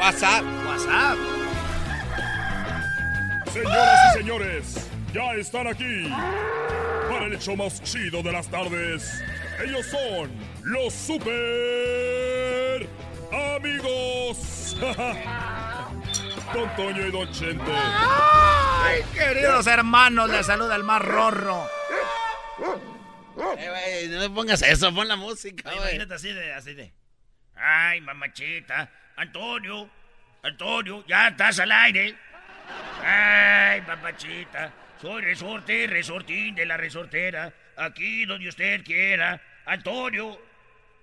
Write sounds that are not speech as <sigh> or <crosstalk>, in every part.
WhatsApp, WhatsApp. Señoras y señores, ya están aquí para el hecho más chido de las tardes. Ellos son los super amigos. <laughs> Don Toño y Don Chente. Ay, queridos hermanos, les saluda el más rorro. Eh, no me pongas eso, pon la música. Imagínate así de, así de. Ay, mamachita. Antonio, Antonio, ya estás al aire. Ay, mamachita. Soy resorte, resortín de la resortera. Aquí donde usted quiera. Antonio.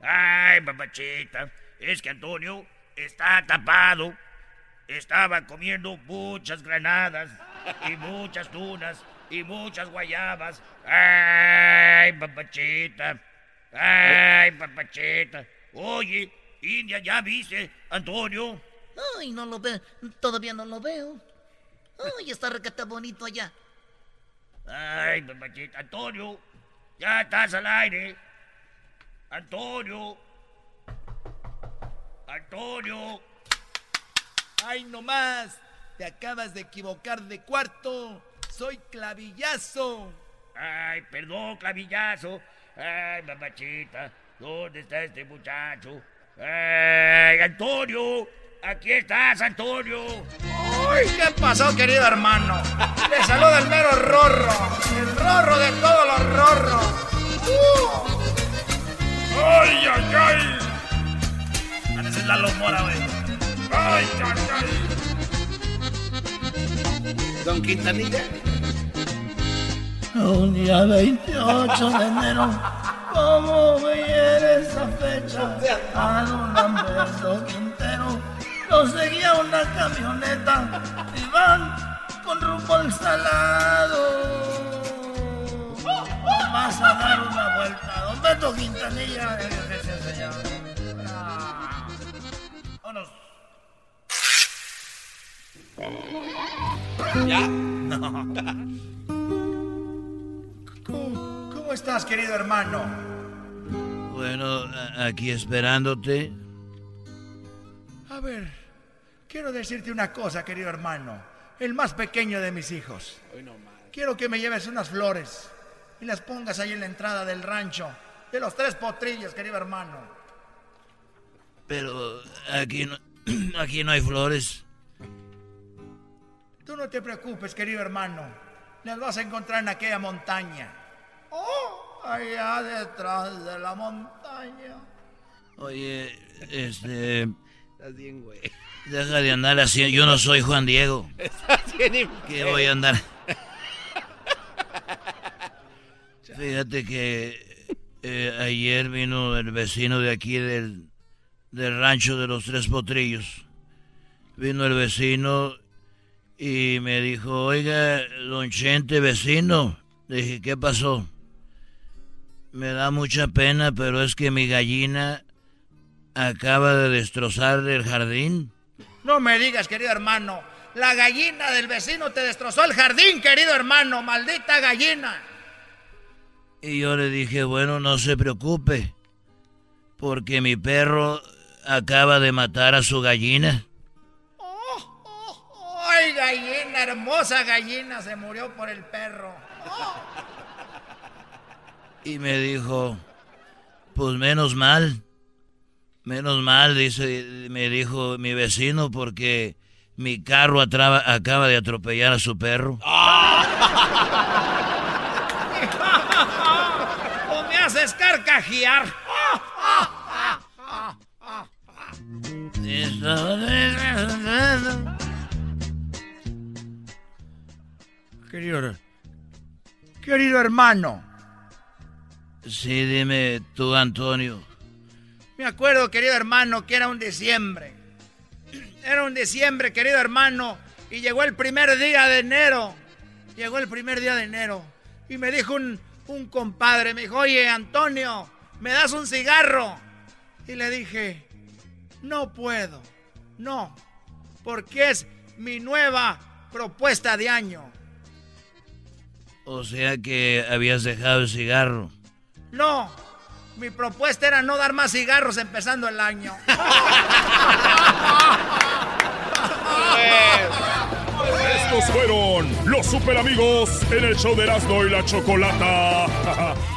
Ay, mamachita. Es que Antonio está tapado. Estaba comiendo muchas granadas y muchas tunas y muchas guayabas. Ay, papachita. Ay, papachita. Oye, India, ¿ya viste, Antonio? Ay, no lo veo. Todavía no lo veo. Ay, está recata bonito allá. Ay, papachita. Antonio, ya estás al aire. Antonio. Antonio. Ay, no más. Te acabas de equivocar de cuarto. Soy clavillazo. Ay, perdón, clavillazo. Ay, mamachita. ¿Dónde está este muchacho? ¡Ay, Antonio! ¡Aquí estás, Antonio! ¡Uy, qué pasó, querido hermano! Le saluda el mero rorro, el rorro de todos los rorros. ¡Uh! ¡Ay, ay, ay! Pareces la lomora, güey. ¡Ay, ay, ay! Don Quintanilla. Un día 28 de enero, ¿cómo me hiere esa fecha? A don Lamberto Quintero lo seguía una camioneta y van con rumbo al salado. Vas a dar una vuelta. Don Beto Quintanilla, ese señor. Ah. Vámonos. ¿Ya? ¿Cómo, <laughs> cómo <laughs> estás, querido hermano? Bueno, aquí esperándote. A ver, quiero decirte una cosa, querido hermano. El más pequeño de mis hijos. Quiero que me lleves unas flores y las pongas ahí en la entrada del rancho. De los tres potrillos, querido hermano. Pero aquí no, <clears throat> aquí no hay flores. Tú no te preocupes, querido hermano. Las vas a encontrar en aquella montaña. Allá detrás de la montaña. Oye, este, Estás bien, güey. deja de andar así. Yo no soy Juan Diego. Estás bien Que voy a andar. <laughs> Fíjate que eh, ayer vino el vecino de aquí del, del rancho de los Tres Potrillos. Vino el vecino y me dijo, oiga, don Chente, vecino. Le dije, ¿qué pasó? Me da mucha pena, pero es que mi gallina acaba de destrozar el jardín. No me digas, querido hermano. La gallina del vecino te destrozó el jardín, querido hermano. Maldita gallina. Y yo le dije, bueno, no se preocupe, porque mi perro acaba de matar a su gallina. Oh, oh, ¡Ay, gallina, hermosa gallina! Se murió por el perro. <laughs> Y me dijo, pues menos mal, Menos mal, dice, me dijo mi vecino, porque mi carro acaba de atropellar a su perro. <laughs> ¡O me haces carcajear! Querido, querido hermano. Sí, dime tú, Antonio. Me acuerdo, querido hermano, que era un diciembre. <clears throat> Era un diciembre, querido hermano, y llegó el primer día de enero. Llegó el primer día de enero. Y me dijo un, un compadre, me dijo, oye, Antonio, ¿me das un cigarro? Y le dije, no puedo, no, porque es mi nueva propuesta de año. O sea que habías dejado el cigarro. No, mi propuesta era no dar más cigarros empezando el año. <laughs> Estos fueron los super amigos en el show de Erasmo y la Chocolata. <laughs>